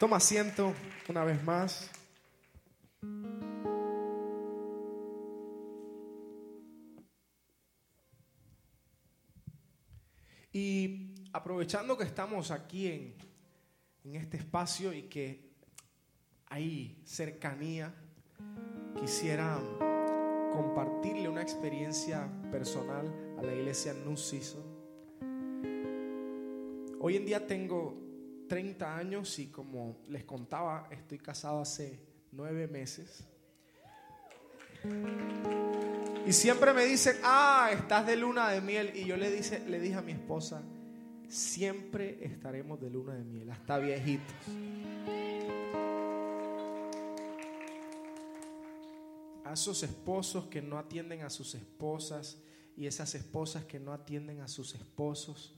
Toma asiento una vez más. Y aprovechando que estamos aquí en, en este espacio y que hay cercanía, quisiera compartirle una experiencia personal a la iglesia New Season. Hoy en día tengo 30 años y como les contaba, estoy casado hace nueve meses. Y siempre me dicen, ah, estás de luna de miel. Y yo le, dice, le dije a mi esposa, siempre estaremos de luna de miel, hasta viejitos. A esos esposos que no atienden a sus esposas y esas esposas que no atienden a sus esposos,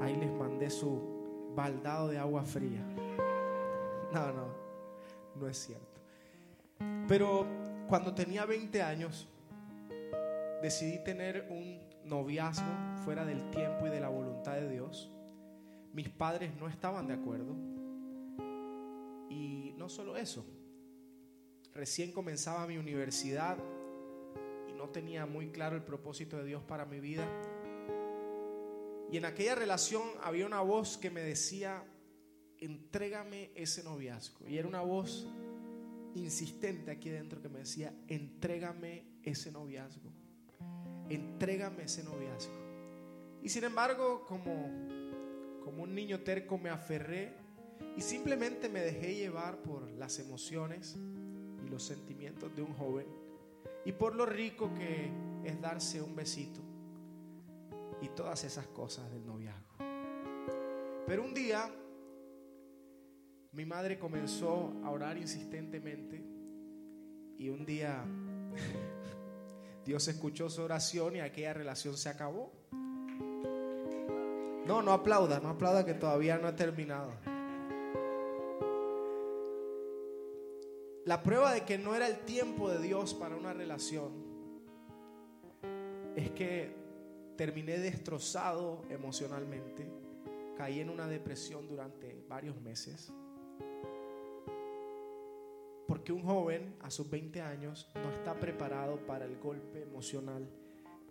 ahí les mandé su baldado de agua fría. No, no, no es cierto. Pero cuando tenía 20 años, decidí tener un noviazgo fuera del tiempo y de la voluntad de Dios. Mis padres no estaban de acuerdo. Y no solo eso, recién comenzaba mi universidad y no tenía muy claro el propósito de Dios para mi vida. Y en aquella relación había una voz que me decía, entrégame ese noviazgo. Y era una voz insistente aquí dentro que me decía, entrégame ese noviazgo, entrégame ese noviazgo. Y sin embargo, como, como un niño terco me aferré y simplemente me dejé llevar por las emociones y los sentimientos de un joven y por lo rico que es darse un besito y todas esas cosas del noviazgo. Pero un día mi madre comenzó a orar insistentemente y un día Dios escuchó su oración y aquella relación se acabó. No, no aplauda, no aplauda que todavía no ha terminado. La prueba de que no era el tiempo de Dios para una relación es que terminé destrozado emocionalmente, caí en una depresión durante varios meses porque un joven a sus 20 años no está preparado para el golpe emocional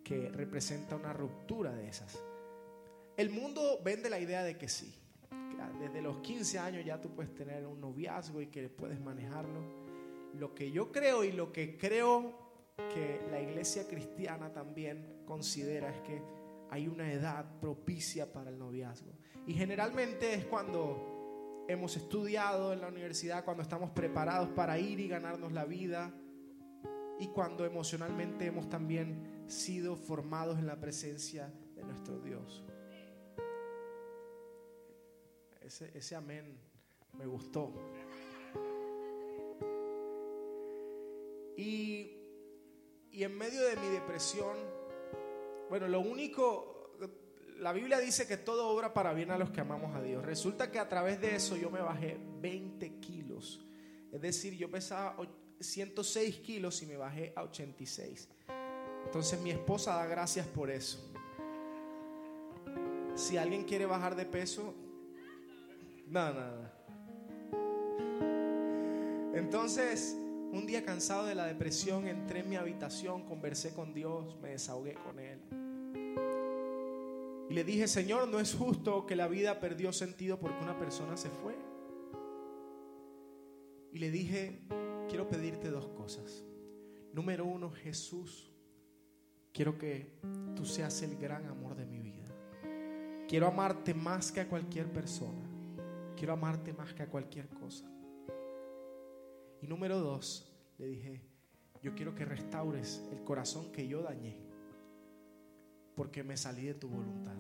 que representa una ruptura de esas. El mundo vende la idea de que sí. desde los 15 años ya tú puedes tener un noviazgo y que puedes manejarlo. Lo que yo creo y lo que creo que la iglesia cristiana también considera es que hay una edad propicia para el noviazgo. Y generalmente es cuando hemos estudiado en la universidad, cuando estamos preparados para ir y ganarnos la vida y cuando emocionalmente hemos también sido formados en la presencia de nuestro Dios. Ese, ese amén me gustó. Y, y en medio de mi depresión, bueno, lo único, la Biblia dice que todo obra para bien a los que amamos a Dios. Resulta que a través de eso yo me bajé 20 kilos. Es decir, yo pesaba 106 kilos y me bajé a 86. Entonces mi esposa da gracias por eso. Si alguien quiere bajar de peso, nada, nada. Entonces, un día cansado de la depresión, entré en mi habitación, conversé con Dios, me desahogué con Él. Y le dije, Señor, no es justo que la vida perdió sentido porque una persona se fue. Y le dije, quiero pedirte dos cosas. Número uno, Jesús, quiero que tú seas el gran amor de mi vida. Quiero amarte más que a cualquier persona. Quiero amarte más que a cualquier cosa. Y número dos, le dije, yo quiero que restaures el corazón que yo dañé porque me salí de tu voluntad.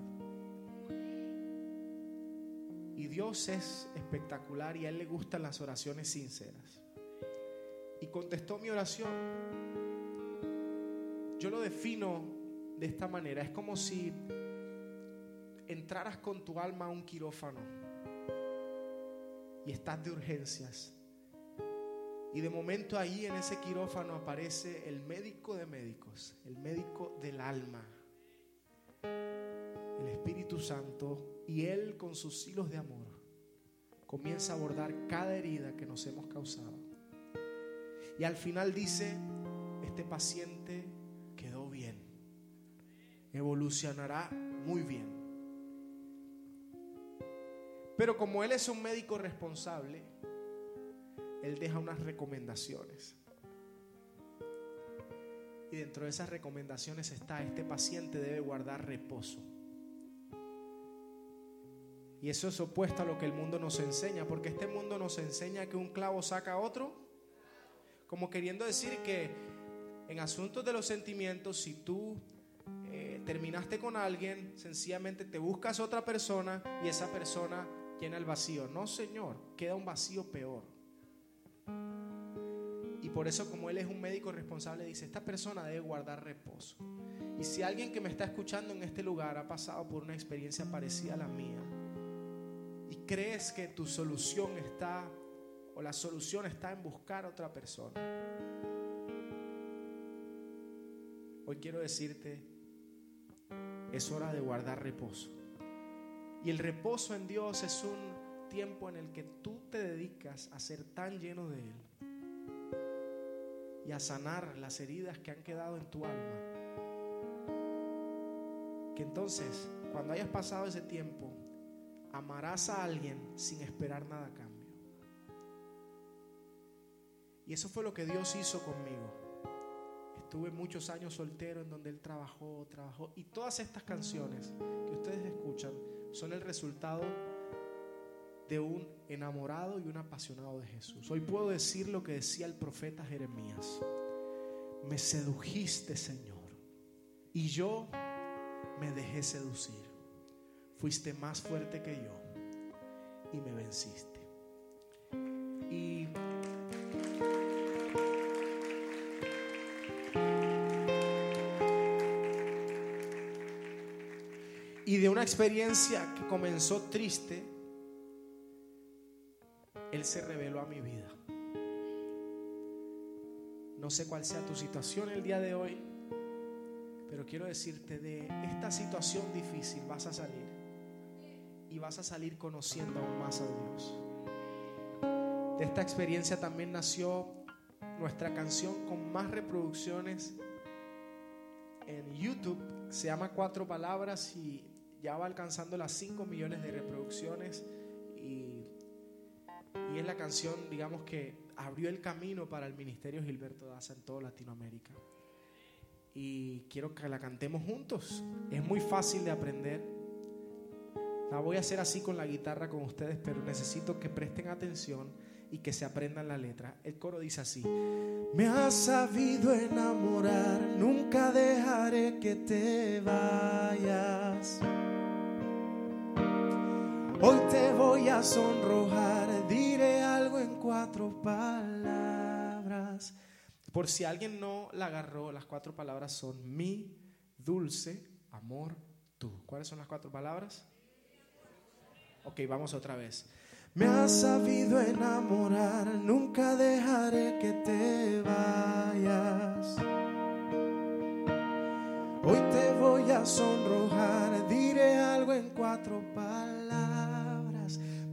Y Dios es espectacular y a Él le gustan las oraciones sinceras. Y contestó mi oración. Yo lo defino de esta manera. Es como si entraras con tu alma a un quirófano y estás de urgencias. Y de momento ahí en ese quirófano aparece el médico de médicos, el médico del alma el Espíritu Santo y Él con sus hilos de amor comienza a abordar cada herida que nos hemos causado. Y al final dice, este paciente quedó bien, evolucionará muy bien. Pero como él es un médico responsable, él deja unas recomendaciones. Y dentro de esas recomendaciones está, este paciente debe guardar reposo. Y eso es opuesto a lo que el mundo nos enseña, porque este mundo nos enseña que un clavo saca a otro, como queriendo decir que en asuntos de los sentimientos, si tú eh, terminaste con alguien, sencillamente te buscas otra persona y esa persona llena el vacío. No, Señor, queda un vacío peor. Por eso como Él es un médico responsable, dice, esta persona debe guardar reposo. Y si alguien que me está escuchando en este lugar ha pasado por una experiencia parecida a la mía, y crees que tu solución está, o la solución está en buscar a otra persona, hoy quiero decirte, es hora de guardar reposo. Y el reposo en Dios es un tiempo en el que tú te dedicas a ser tan lleno de Él y a sanar las heridas que han quedado en tu alma. Que entonces, cuando hayas pasado ese tiempo, amarás a alguien sin esperar nada a cambio. Y eso fue lo que Dios hizo conmigo. Estuve muchos años soltero en donde Él trabajó, trabajó. Y todas estas canciones que ustedes escuchan son el resultado de un enamorado y un apasionado de Jesús. Hoy puedo decir lo que decía el profeta Jeremías. Me sedujiste, Señor, y yo me dejé seducir. Fuiste más fuerte que yo y me venciste. Y y de una experiencia que comenzó triste, se reveló a mi vida. No sé cuál sea tu situación el día de hoy, pero quiero decirte de esta situación difícil vas a salir y vas a salir conociendo aún más a Dios. De esta experiencia también nació nuestra canción con más reproducciones en YouTube. Se llama Cuatro Palabras y ya va alcanzando las 5 millones de reproducciones y es la canción, digamos, que abrió el camino para el ministerio Gilberto Daza en toda Latinoamérica. Y quiero que la cantemos juntos. Es muy fácil de aprender. La voy a hacer así con la guitarra con ustedes, pero necesito que presten atención y que se aprendan la letra. El coro dice así. Me has sabido enamorar, nunca dejaré que te vayas. Hoy te voy a sonrojar, diré algo en cuatro palabras. Por si alguien no la agarró, las cuatro palabras son mi dulce amor tú. ¿Cuáles son las cuatro palabras? Ok, vamos otra vez. Me has sabido enamorar, nunca dejaré que te vayas. Hoy te voy a sonrojar, diré algo en cuatro palabras.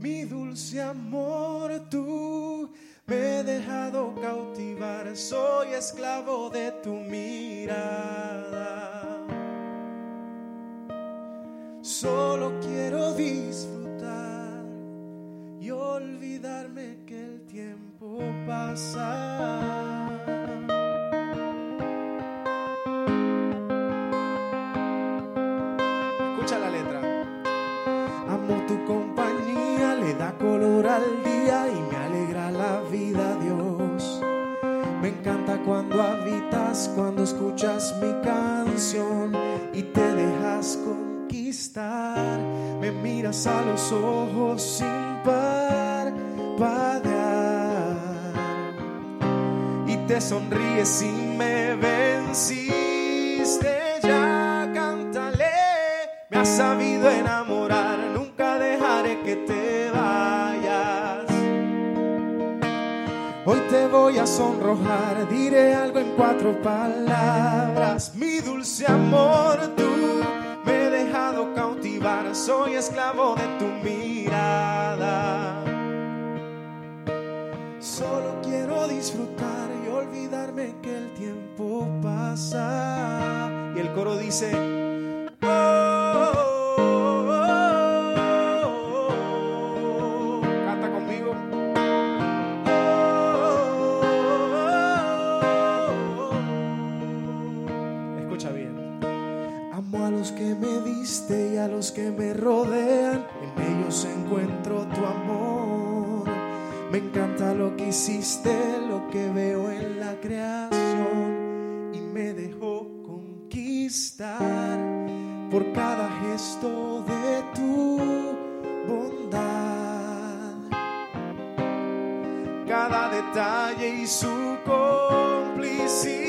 Mi dulce amor, tú me he dejado cautivar, soy esclavo de tu mirada. Solo quiero disfrutar y olvidarme que el tiempo pasa. Encanta cuando habitas, cuando escuchas mi canción y te dejas conquistar. Me miras a los ojos sin parpadear y te sonríes y me venciste. Ya cántale, me has sabido enamorar, nunca dejaré que te voy a sonrojar, diré algo en cuatro palabras. Mi dulce amor, tú me he dejado cautivar, soy esclavo de tu mirada. Solo quiero disfrutar y olvidarme que el tiempo pasa. Y el coro dice. Oh". A los que me rodean, en ellos encuentro tu amor. Me encanta lo que hiciste, lo que veo en la creación y me dejó conquistar por cada gesto de tu bondad cada detalle y su complicidad.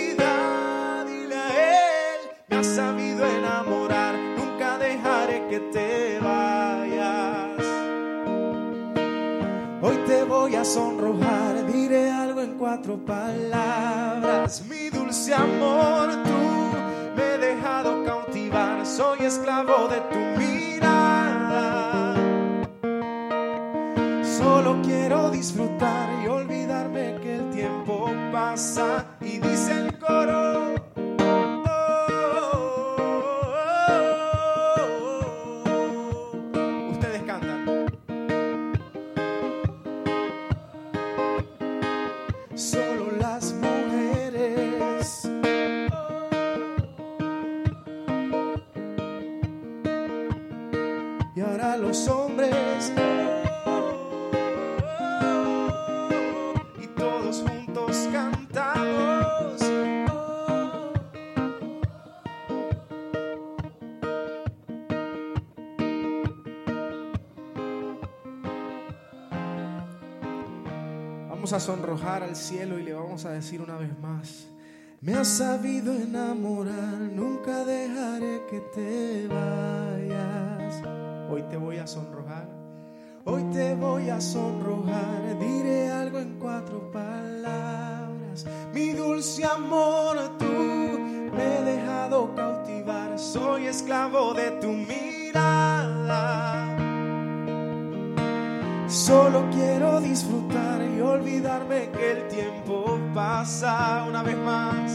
Te vayas. Hoy te voy a sonrojar, diré algo en cuatro palabras. Mi dulce amor, tú me he dejado cautivar, soy esclavo de tu mirada. Solo quiero disfrutar y olvidarme que el tiempo pasa Vamos a sonrojar al cielo y le vamos a decir una vez más. Me has sabido enamorar, nunca dejaré que te vayas. Hoy te voy a sonrojar, hoy te voy a sonrojar. Diré algo en cuatro palabras. Mi dulce amor, tú me he dejado cautivar. Soy esclavo de tu mirada. Solo quiero disfrutar y olvidarme que el tiempo pasa una vez más.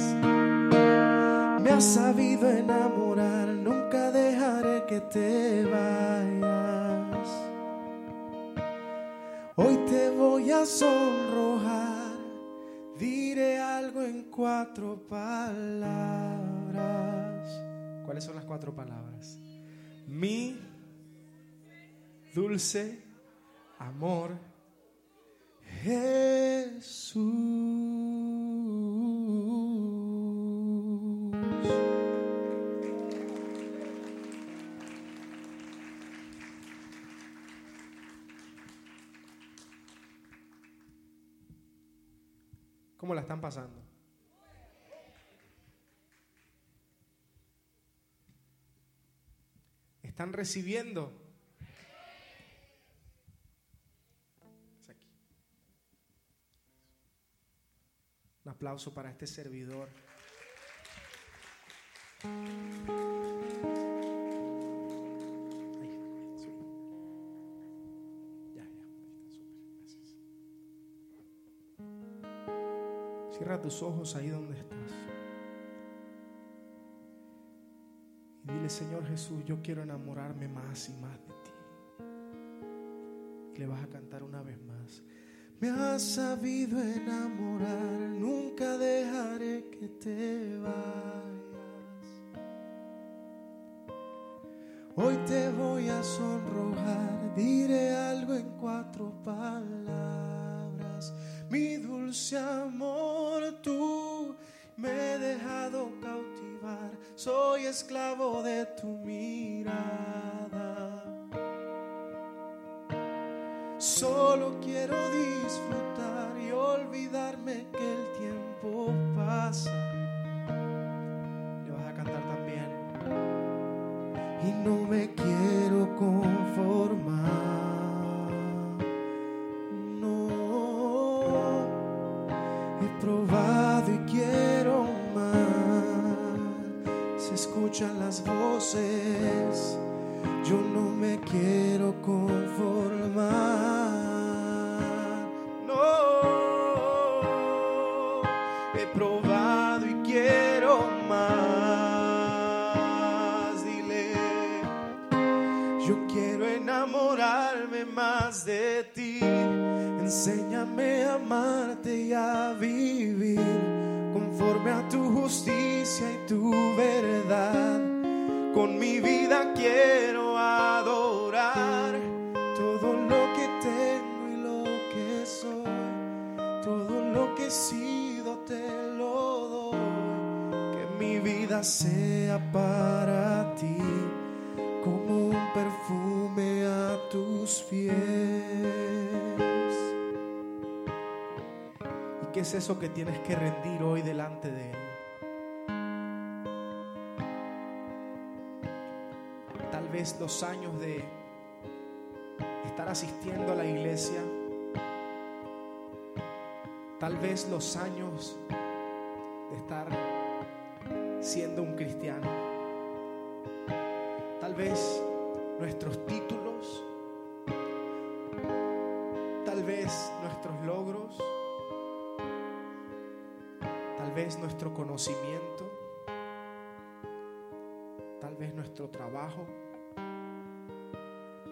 Me has sabido enamorar, nunca dejaré que te vayas. Hoy te voy a sonrojar, diré algo en cuatro palabras. ¿Cuáles son las cuatro palabras? Mi dulce amor, Jesús. ¿Cómo la están pasando? ¿Están recibiendo? Aplauso para este servidor. Cierra tus ojos ahí donde estás. Y dile, Señor Jesús, yo quiero enamorarme más y más de ti. Le vas a cantar una vez más. Me has sabido enamorar, nunca dejaré que te vayas. Hoy te voy a sonrojar, diré algo en cuatro palabras. Mi dulce amor, tú me he dejado cautivar, soy esclavo de tu mirada. Solo quiero disfrutar y olvidarme que es eso que tienes que rendir hoy delante de Él? Tal vez los años de estar asistiendo a la iglesia, tal vez los años de estar siendo un cristiano, tal vez nuestros títulos, tal vez nuestros logros, vez nuestro conocimiento, tal vez nuestro trabajo,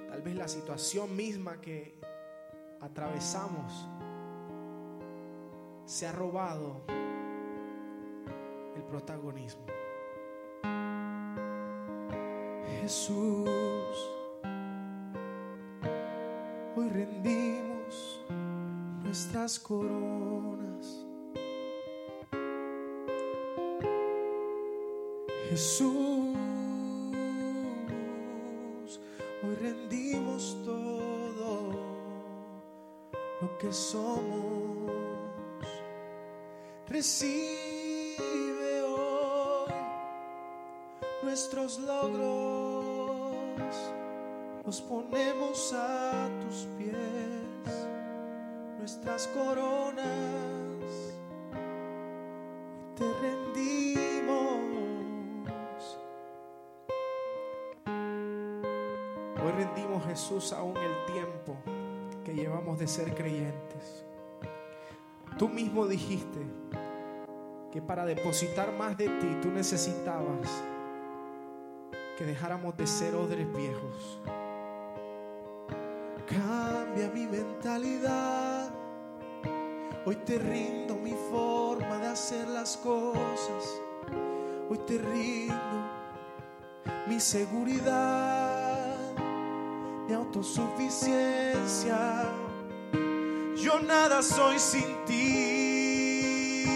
tal vez la situación misma que atravesamos se ha robado el protagonismo. Jesús, hoy rendimos nuestras coronas. Jesús, hoy rendimos todo lo que somos. Recibe hoy nuestros logros, los ponemos a tus pies, nuestras coronas, te rendimos Jesús aún el tiempo que llevamos de ser creyentes. Tú mismo dijiste que para depositar más de ti tú necesitabas que dejáramos de ser odres viejos. Cambia mi mentalidad. Hoy te rindo mi forma de hacer las cosas. Hoy te rindo mi seguridad, mi autosuficiencia. Yo nada soy sin ti,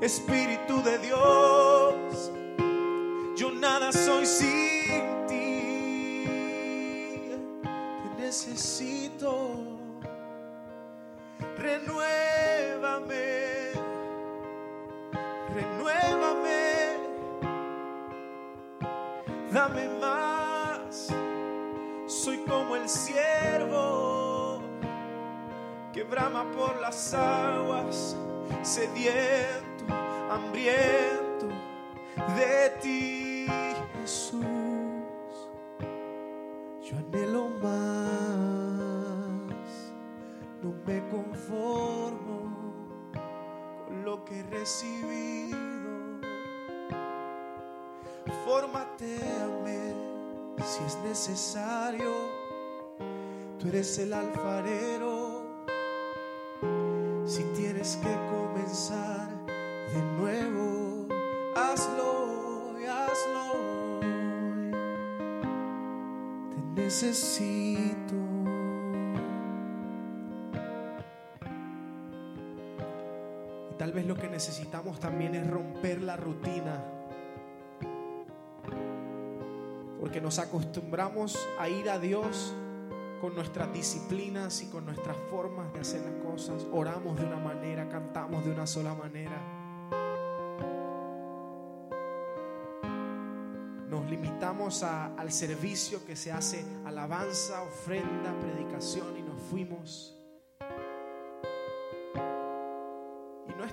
Espíritu de Dios. Yo nada soy sin ti. Te necesito. Renuévame. Renuévame. Dame brama por las aguas, sediento, hambriento de ti, Jesús. Yo anhelo más, no me conformo con lo que he recibido. Fórmateame si es necesario. Tú eres el alfarero. Tal vez lo que necesitamos también es romper la rutina. Porque nos acostumbramos a ir a Dios con nuestras disciplinas y con nuestras formas de hacer las cosas. Oramos de una manera, cantamos de una sola manera. Nos limitamos al servicio que se hace alabanza, ofrenda, predicación y nos fuimos.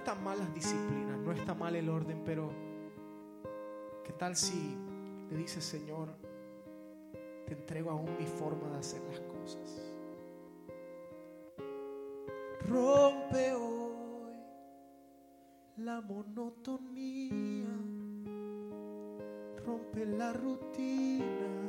Están mal las disciplinas, no está mal el orden, pero ¿qué tal si le dices, Señor, te entrego aún mi forma de hacer las cosas? Rompe hoy la monotonía, rompe la rutina.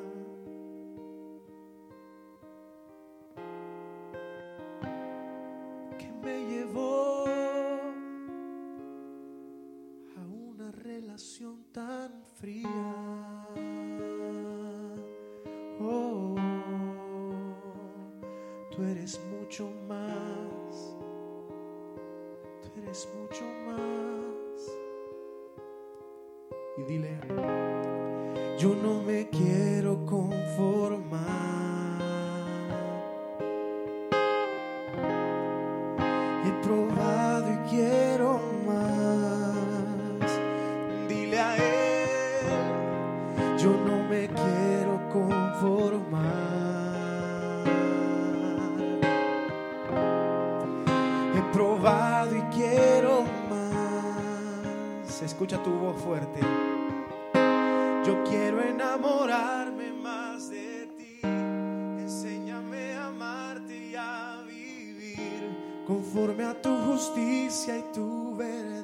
Conforme a tu justicia y tu verdad.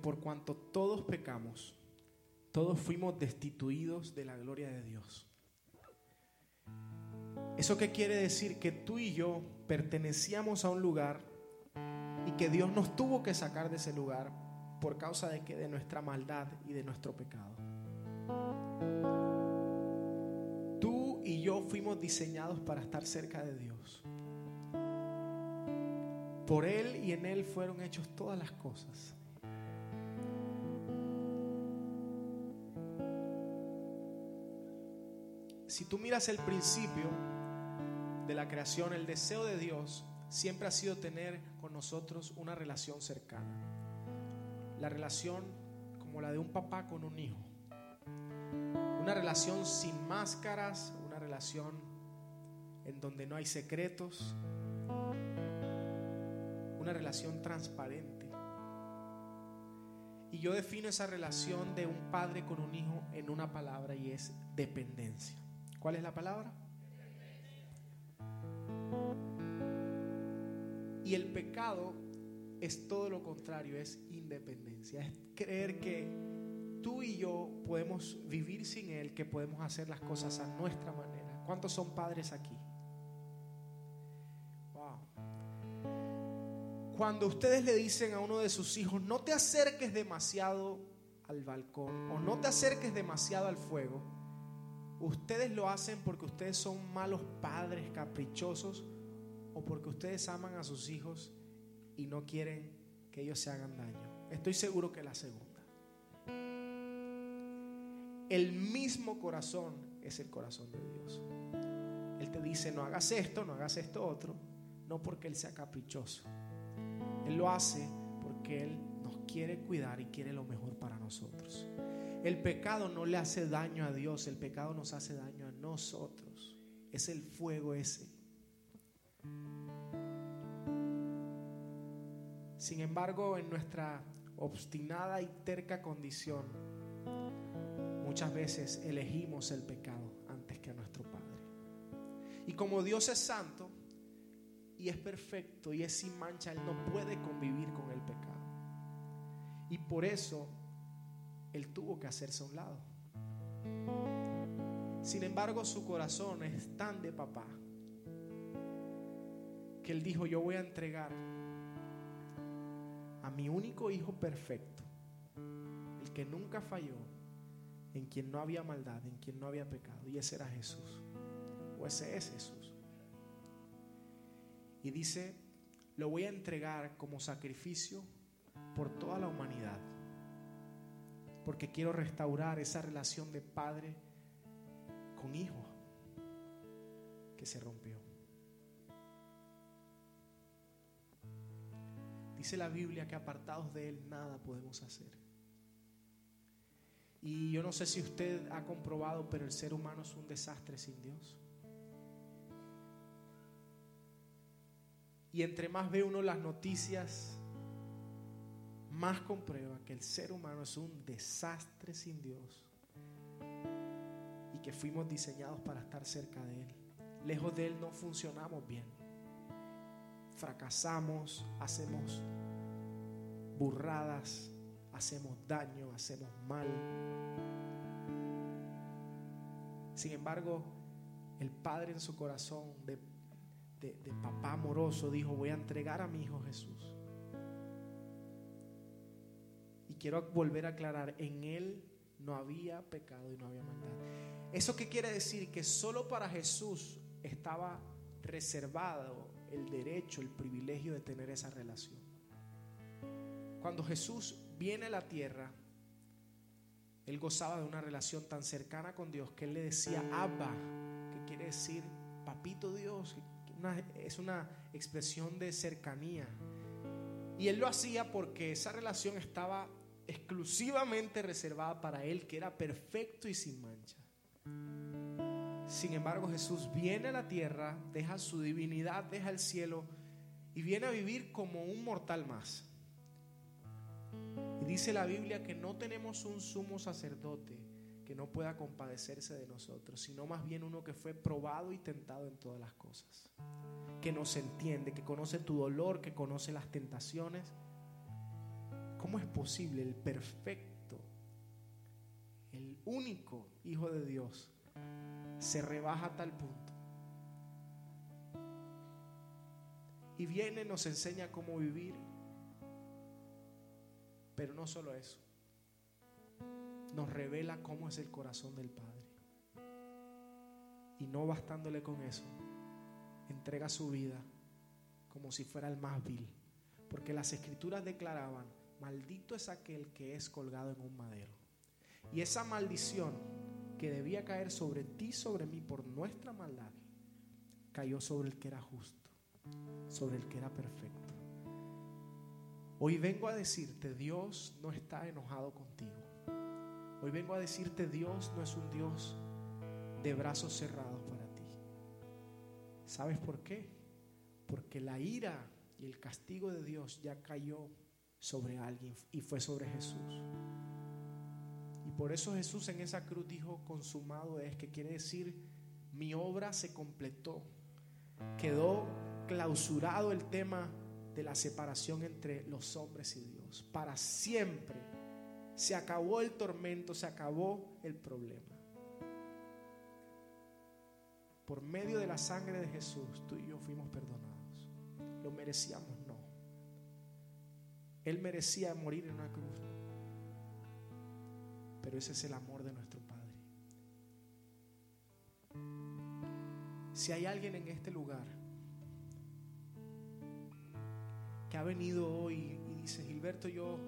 Por cuanto todos pecamos, todos fuimos destituidos de la gloria de Dios. ¿Eso qué quiere decir? Que tú y yo pertenecíamos a un lugar y que Dios nos tuvo que sacar de ese lugar por causa de que de nuestra maldad y de nuestro pecado. Tú y yo fuimos diseñados para estar cerca de Dios. Por Él y en Él fueron hechos todas las cosas. Si tú miras el principio de la creación, el deseo de Dios siempre ha sido tener con nosotros una relación cercana. La relación como la de un papá con un hijo. Una relación sin máscaras, una relación en donde no hay secretos, una relación transparente. Y yo defino esa relación de un padre con un hijo en una palabra y es dependencia. ¿Cuál es la palabra? Y el pecado es todo lo contrario, es independencia. Es creer que tú y yo podemos vivir sin Él, que podemos hacer las cosas a nuestra manera. ¿Cuántos son padres aquí? Wow. Cuando ustedes le dicen a uno de sus hijos, no te acerques demasiado al balcón o no te acerques demasiado al fuego, ustedes lo hacen porque ustedes son malos padres, caprichosos, o porque ustedes aman a sus hijos y no quieren que ellos se hagan daño. Estoy seguro que la segunda. El mismo corazón es el corazón de Dios. Él te dice, no hagas esto, no hagas esto otro, no porque Él sea caprichoso. Él lo hace porque Él nos quiere cuidar y quiere lo mejor para nosotros. El pecado no le hace daño a Dios, el pecado nos hace daño a nosotros. Es el fuego ese. Sin embargo, en nuestra obstinada y terca condición, muchas veces elegimos el pecado antes que a nuestro Padre. Y como Dios es santo y es perfecto y es sin mancha, Él no puede convivir con el pecado. Y por eso Él tuvo que hacerse a un lado. Sin embargo, su corazón es tan de papá que Él dijo, yo voy a entregar a mi único hijo perfecto, el que nunca falló, en quien no había maldad, en quien no había pecado, y ese era Jesús, o ese es Jesús. Y dice, lo voy a entregar como sacrificio por toda la humanidad, porque quiero restaurar esa relación de padre con hijo que se rompió. Dice la Biblia que apartados de Él nada podemos hacer. Y yo no sé si usted ha comprobado, pero el ser humano es un desastre sin Dios. Y entre más ve uno las noticias, más comprueba que el ser humano es un desastre sin Dios y que fuimos diseñados para estar cerca de Él. Lejos de Él no funcionamos bien. Fracasamos, hacemos burradas, hacemos daño, hacemos mal. Sin embargo, el Padre en su corazón de, de, papá amoroso dijo, voy a entregar a mi Hijo Jesús. Quiero volver a aclarar, en Él no había pecado y no había maldad. ¿Eso qué quiere decir? Que solo para Jesús estaba reservado el derecho, el privilegio de tener esa relación. Cuando Jesús viene a la tierra, él gozaba de una relación tan cercana con Dios que él le decía Abba, que quiere decir papito Dios, es una expresión de cercanía. Y él lo hacía porque esa relación estaba exclusivamente reservada para él, que era perfecto y sin mancha. Sin embargo, Jesús viene a la tierra, deja su divinidad, deja el cielo y viene a vivir como un mortal más. Y dice la Biblia que no tenemos un sumo sacerdote que no pueda compadecerse de nosotros, sino más bien uno que fue probado y tentado en todas las cosas, que nos entiende, que conoce tu dolor, que conoce las tentaciones. ¿Cómo es posible el perfecto, el único Hijo de Dios, se rebaja a tal punto? Y viene, nos enseña cómo vivir, pero no solo eso, nos revela cómo es el corazón del Padre. Y no bastándole con eso, entrega su vida como si fuera el más vil. Porque las escrituras declaraban, maldito es aquel que es colgado en un madero. Y esa maldición que debía caer sobre ti, sobre mí, por nuestra maldad, cayó sobre el que era justo, sobre el que era perfecto. Hoy vengo a decirte, Dios no está enojado contigo. Hoy vengo a decirte, Dios no es un Dios de brazos cerrados para ti. ¿Sabes por qué? Porque la ira y el castigo de Dios ya cayó sobre alguien y fue sobre Jesús. Y por eso Jesús en esa cruz dijo, consumado es, que quiere decir, mi obra se completó. Quedó clausurado el tema de la separación entre los hombres y Dios. Para siempre se acabó el tormento, se acabó el problema. Por medio de la sangre de Jesús, tú y yo fuimos perdonados. Lo merecíamos. Él merecía morir en una cruz. Pero ese es el amor de nuestro Padre. Si hay alguien en este lugar que ha venido hoy y dice, Gilberto, yo,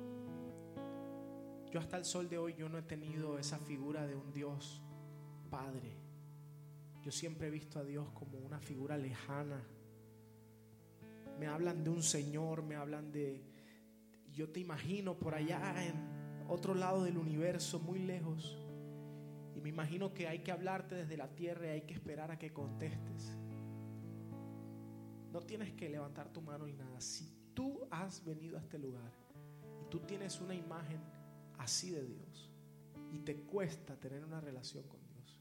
yo hasta el sol de hoy yo no he tenido esa figura de un Dios Padre. Yo siempre he visto a Dios como una figura lejana. Me hablan de un Señor, me hablan de... Yo te imagino por allá en otro lado del universo, muy lejos. Y me imagino que hay que hablarte desde la tierra y hay que esperar a que contestes. No tienes que levantar tu mano ni nada. Si tú has venido a este lugar y tú tienes una imagen así de Dios y te cuesta tener una relación con Dios,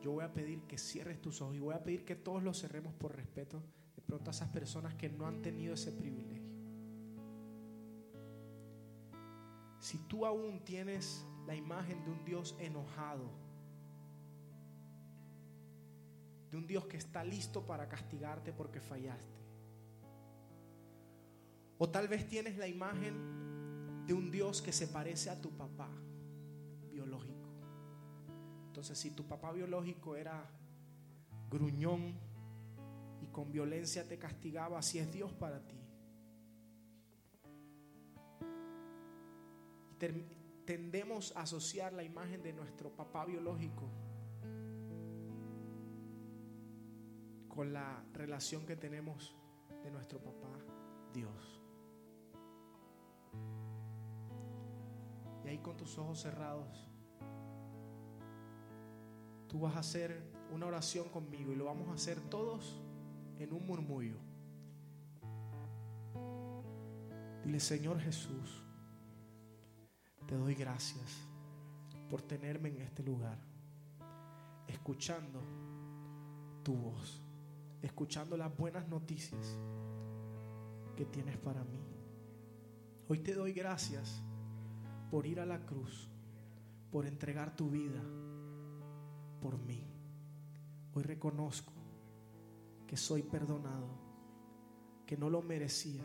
yo voy a pedir que cierres tus ojos y voy a pedir que todos los cerremos por respeto de pronto a esas personas que no han tenido ese privilegio. Si tú aún tienes la imagen de un Dios enojado, de un Dios que está listo para castigarte porque fallaste, o tal vez tienes la imagen de un Dios que se parece a tu papá biológico. Entonces, si tu papá biológico era gruñón y con violencia te castigaba, así es Dios para ti. tendemos a asociar la imagen de nuestro papá biológico con la relación que tenemos de nuestro papá Dios. Y ahí con tus ojos cerrados, tú vas a hacer una oración conmigo y lo vamos a hacer todos en un murmullo. Dile, Señor Jesús, te doy gracias por tenerme en este lugar, escuchando tu voz, escuchando las buenas noticias que tienes para mí. Hoy te doy gracias por ir a la cruz, por entregar tu vida por mí. Hoy reconozco que soy perdonado, que no lo merecía,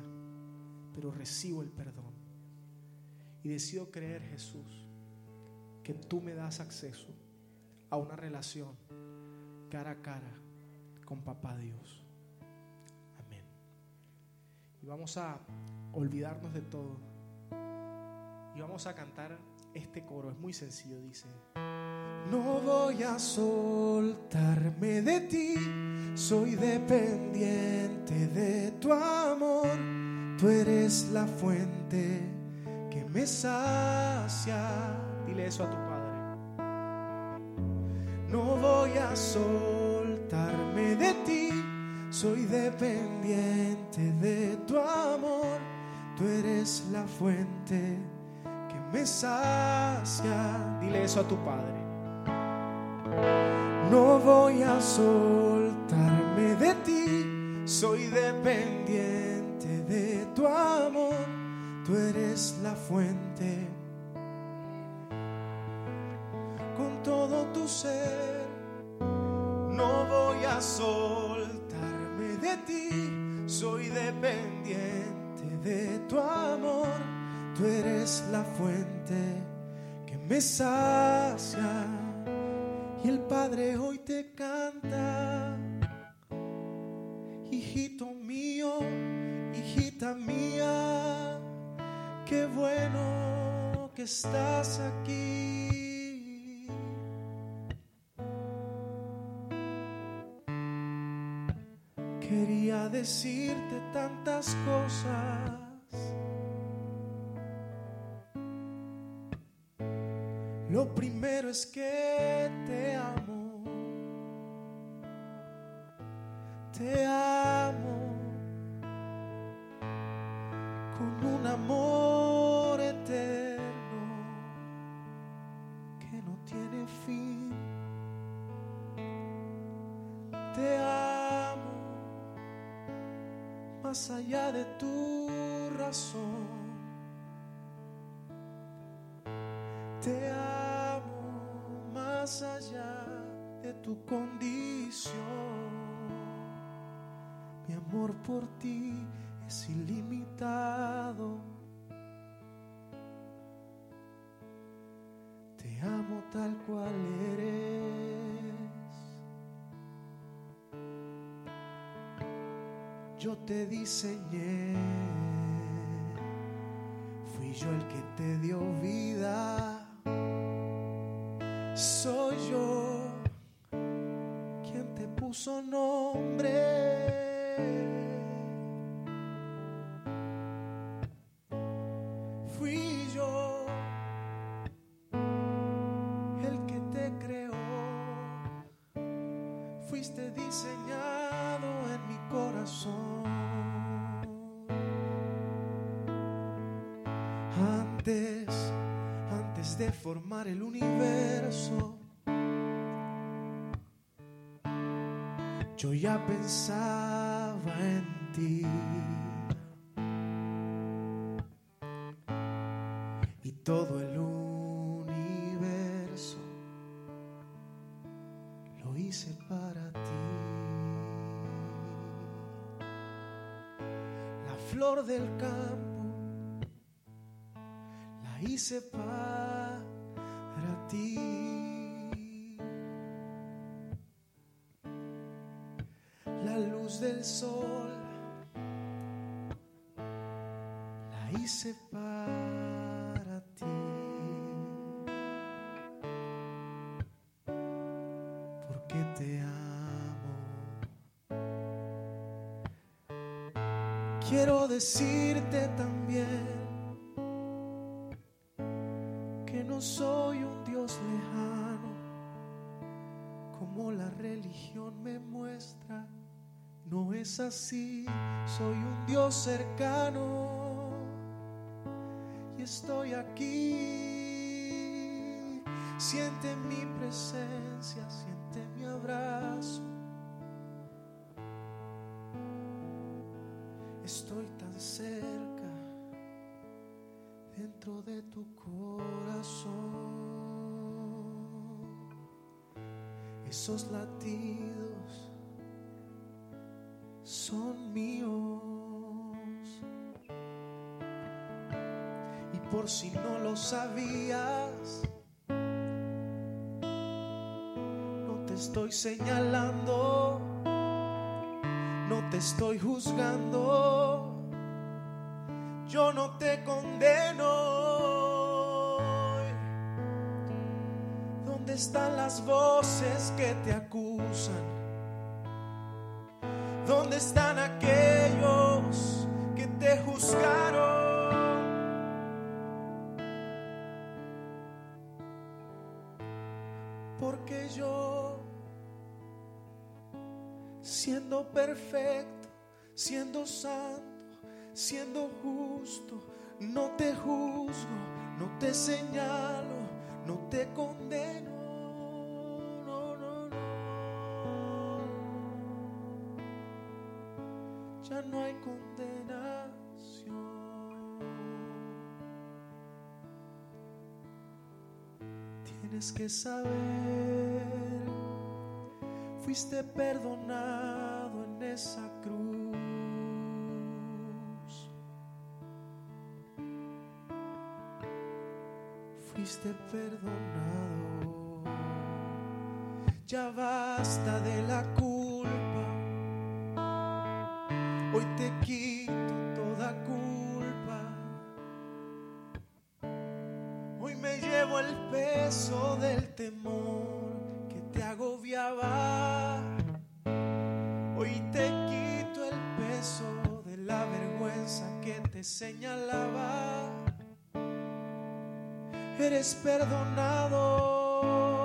pero recibo el perdón. Y decido creer, Jesús, que tú me das acceso a una relación cara a cara con Papá Dios. Amén. Y vamos a olvidarnos de todo. Y vamos a cantar este coro. Es muy sencillo, dice. No voy a soltarme de ti, soy dependiente de tu amor. Tú eres la fuente que me sacia. Dile eso a tu padre. No voy a soltarme de ti, soy dependiente de tu amor. Tú eres la fuente que me sacia. Dile eso a tu padre. No voy a soltarme de ti, soy dependiente de tu amor. Tú eres la fuente. Con todo tu ser, no voy a soltarme de ti, soy dependiente de tu amor. Tú eres la fuente que me sacia. Y el Padre hoy te canta, hijito mío, hijita mía, qué bueno que estás aquí. Quería decirte tantas cosas. Lo primero es que te amo. Te amo con un amor más allá de tu razón. Te amo más allá de tu condición. Mi amor por ti es ilimitado. Yo te diseñé. Fui yo el que te dio vida. Formar el universo, yo ya pensaba en ti. Y todo decirte también que no soy un Dios lejano, como la religión me muestra. No es así, soy un Dios cercano y estoy aquí. Siente mi presencia, siente mi abrazo. Estoy tan cerca dentro de tu corazón. Esos latidos son míos. Y por si no lo sabías, no te estoy señalando, estoy juzgando, yo no te condeno. ¿Dónde están las voces que te acusan? Siendo perfecto, siendo santo, siendo justo, no te juzgo, no te señalo, no te condeno. ya no hay condenación. Tienes que saber, fuiste perdonado en esa cruz. Fuiste perdonado. Ya basta de la culpa Hoy te quito toda culpa. Hoy me llevo el peso del temor Eres perdonado.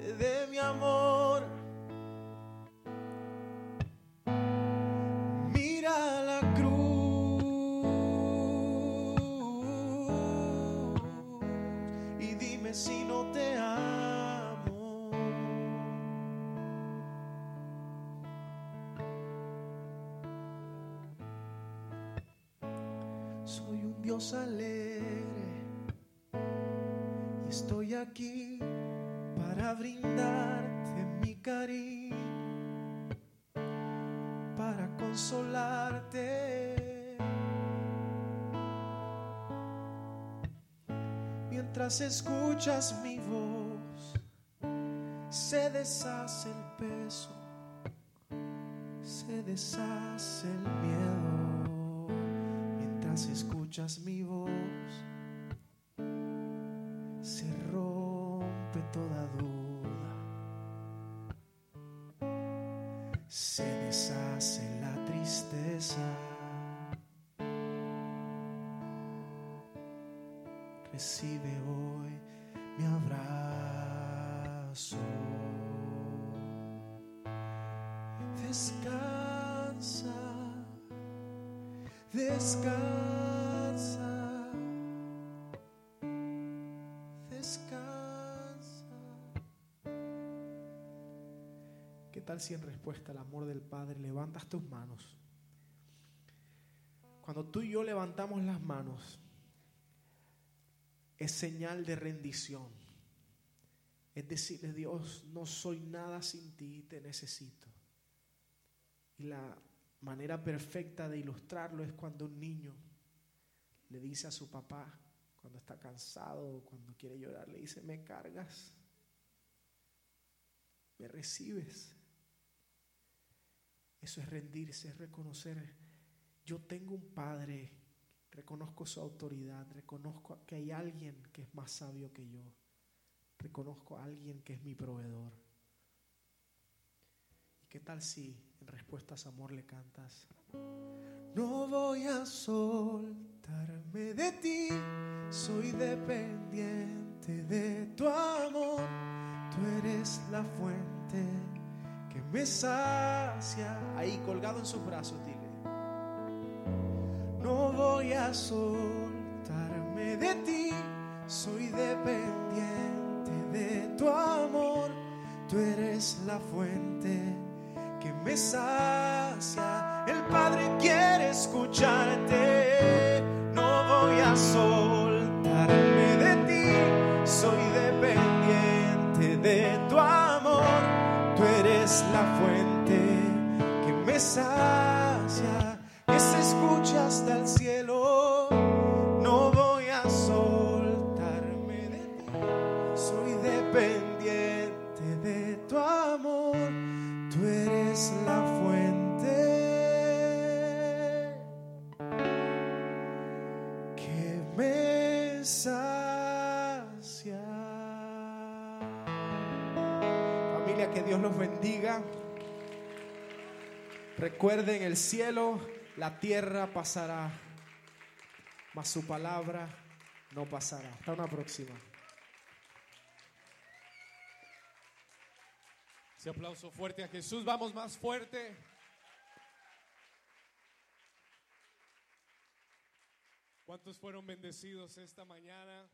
De mi amor, mira la cruz y dime si no te amo. Soy un Dios alegre y estoy aquí para brindarte mi cariño, para consolarte. Mientras escuchas mi voz, se deshace el peso, se deshace el miedo. Mientras escuchas mi voz, descansa, descansa. ¿Qué tal si en respuesta al amor del Padre levantas tus manos? Cuando tú y yo levantamos las manos, es señal de rendición. Es decirle, Dios, no soy nada sin ti, te necesito. Y la manera perfecta de ilustrarlo es cuando un niño le dice a su papá, cuando está cansado o cuando quiere llorar, le dice, me cargas, me recibes. Eso es rendirse, es reconocer, yo tengo un Padre, reconozco su autoridad, reconozco que hay alguien que es más sabio que yo, reconozco a alguien que es mi proveedor. ¿Y qué tal si en respuesta a amor le cantas? No voy a soltarme de ti, soy dependiente de tu amor, tú eres la fuente que me sacia. Ahí colgado en sus brazos, dile. No voy a soltarme de ti, soy dependiente de tu amor, tú eres la fuente me sacia. El Padre quiere escucharte, no voy a soltarme de ti, soy dependiente de tu amor, tú eres la fuente que me sacia, Dios los bendiga. Recuerden, el cielo, la tierra pasará, mas su palabra no pasará. Hasta una próxima. Ese aplauso fuerte a Jesús. Vamos más fuerte. ¿Cuántos fueron bendecidos esta mañana?